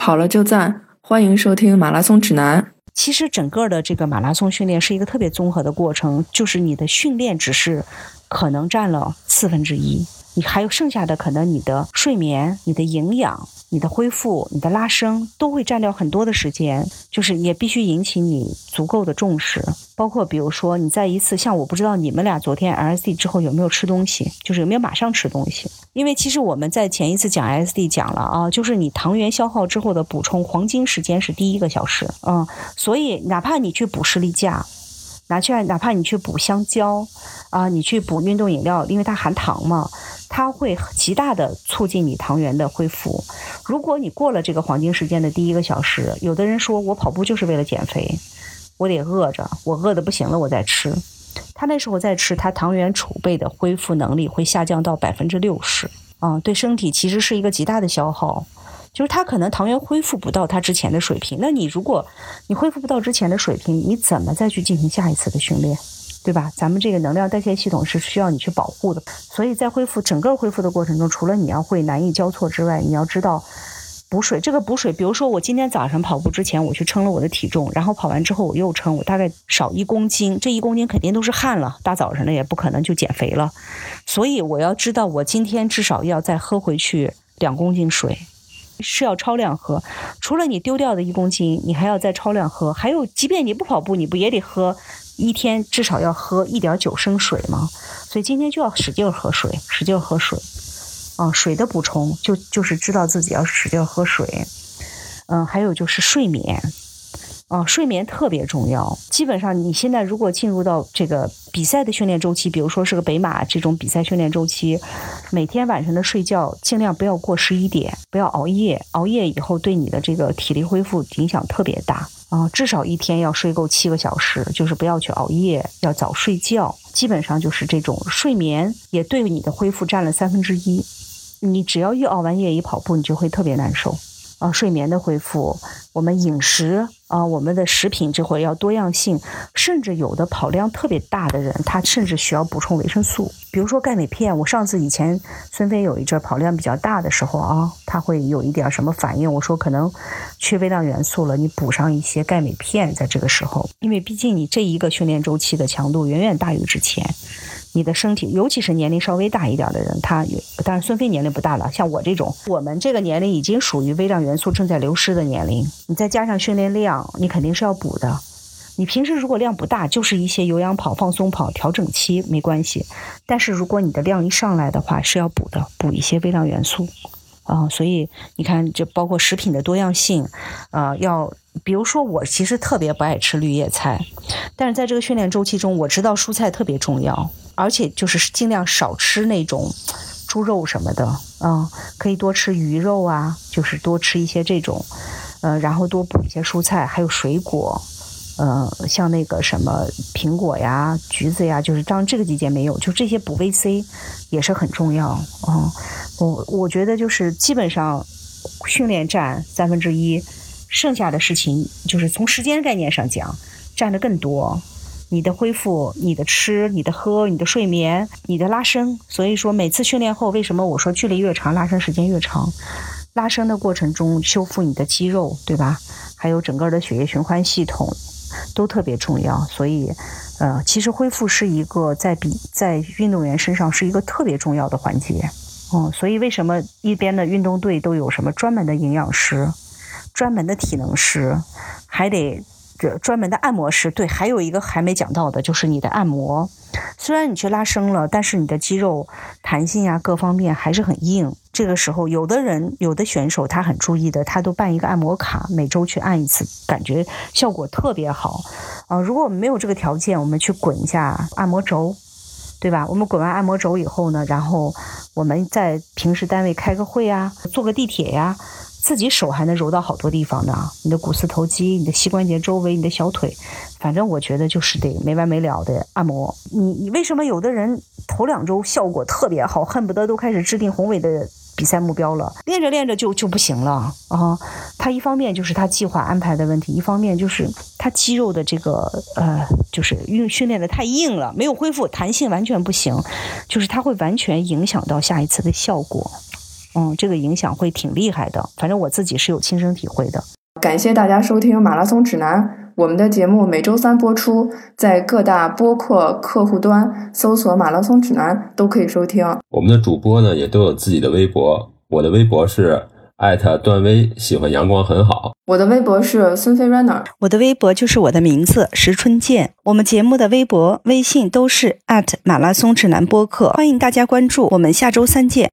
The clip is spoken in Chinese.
跑了就赞，欢迎收听马拉松指南。其实整个的这个马拉松训练是一个特别综合的过程，就是你的训练只是可能占了四分之一，你还有剩下的可能你的睡眠、你的营养。你的恢复、你的拉伸都会占掉很多的时间，就是也必须引起你足够的重视。包括比如说，你在一次像我不知道你们俩昨天 LSD 之后有没有吃东西，就是有没有马上吃东西？因为其实我们在前一次讲 SD 讲了啊，就是你糖原消耗之后的补充黄金时间是第一个小时，嗯，所以哪怕你去补士力架，拿去哪怕你去补香蕉，啊，你去补运动饮料，因为它含糖嘛。它会极大的促进你糖原的恢复。如果你过了这个黄金时间的第一个小时，有的人说我跑步就是为了减肥，我得饿着，我饿的不行了我再吃。他那时候再吃，他糖原储备的恢复能力会下降到百分之六十，啊，对身体其实是一个极大的消耗。就是他可能糖原恢复不到他之前的水平，那你如果你恢复不到之前的水平，你怎么再去进行下一次的训练？对吧？咱们这个能量代谢系统是需要你去保护的，所以在恢复整个恢复的过程中，除了你要会难易交错之外，你要知道补水。这个补水，比如说我今天早上跑步之前，我去称了我的体重，然后跑完之后我又称，我大概少一公斤，这一公斤肯定都是汗了，大早上的也不可能就减肥了，所以我要知道我今天至少要再喝回去两公斤水，是要超量喝。除了你丢掉的一公斤，你还要再超量喝。还有，即便你不跑步，你不也得喝？一天至少要喝一点九升水吗，所以今天就要使劲喝水，使劲喝水，啊，水的补充就就是知道自己要使劲喝水，嗯，还有就是睡眠，啊，睡眠特别重要。基本上你现在如果进入到这个比赛的训练周期，比如说是个北马这种比赛训练周期，每天晚上的睡觉尽量不要过十一点，不要熬夜，熬夜以后对你的这个体力恢复影响特别大。啊，至少一天要睡够七个小时，就是不要去熬夜，要早睡觉。基本上就是这种睡眠也对你的恢复占了三分之一。你只要一熬完夜一跑步，你就会特别难受。啊，睡眠的恢复，我们饮食啊，我们的食品这会要多样性，甚至有的跑量特别大的人，他甚至需要补充维生素，比如说钙镁片。我上次以前孙飞有一阵跑量比较大的时候啊，他会有一点什么反应，我说可能缺微量元素了，你补上一些钙镁片，在这个时候，因为毕竟你这一个训练周期的强度远远大于之前。你的身体，尤其是年龄稍微大一点的人，他当然孙飞年龄不大了，像我这种，我们这个年龄已经属于微量元素正在流失的年龄。你再加上训练量，你肯定是要补的。你平时如果量不大，就是一些有氧跑、放松跑、调整期没关系。但是如果你的量一上来的话，是要补的，补一些微量元素啊。所以你看，就包括食品的多样性，啊，要。比如说，我其实特别不爱吃绿叶菜，但是在这个训练周期中，我知道蔬菜特别重要，而且就是尽量少吃那种猪肉什么的，啊，可以多吃鱼肉啊，就是多吃一些这种，呃，然后多补一些蔬菜，还有水果，呃，像那个什么苹果呀、橘子呀，就是当这个季节没有，就这些补 VC 也是很重要啊。我我觉得就是基本上训练占三分之一。剩下的事情就是从时间概念上讲，占的更多。你的恢复、你的吃、你的喝、你的睡眠、你的拉伸。所以说，每次训练后，为什么我说距离越长，拉伸时间越长？拉伸的过程中，修复你的肌肉，对吧？还有整个的血液循环系统，都特别重要。所以，呃，其实恢复是一个在比在运动员身上是一个特别重要的环节。哦，所以为什么一边的运动队都有什么专门的营养师？专门的体能师，还得专门的按摩师。对，还有一个还没讲到的，就是你的按摩。虽然你去拉伸了，但是你的肌肉弹性呀，各方面还是很硬。这个时候，有的人、有的选手他很注意的，他都办一个按摩卡，每周去按一次，感觉效果特别好。啊，如果我们没有这个条件，我们去滚一下按摩轴，对吧？我们滚完按摩轴以后呢，然后我们在平时单位开个会呀，坐个地铁呀。自己手还能揉到好多地方呢，你的股四头肌、你的膝关节周围、你的小腿，反正我觉得就是得没完没了的按摩。你你为什么有的人头两周效果特别好，恨不得都开始制定宏伟的比赛目标了，练着练着就就不行了啊？他一方面就是他计划安排的问题，一方面就是他肌肉的这个呃，就是运训练的太硬了，没有恢复弹性，完全不行，就是他会完全影响到下一次的效果。嗯，这个影响会挺厉害的。反正我自己是有亲身体会的。感谢大家收听《马拉松指南》，我们的节目每周三播出，在各大播客客户端搜索“马拉松指南”都可以收听。我们的主播呢也都有自己的微博，我的微博是艾特段威，喜欢阳光很好。我的微博是孙飞 runner，我的微博就是我的名字石春健。我们节目的微博、微信都是马拉松指南播客，欢迎大家关注。我们下周三见。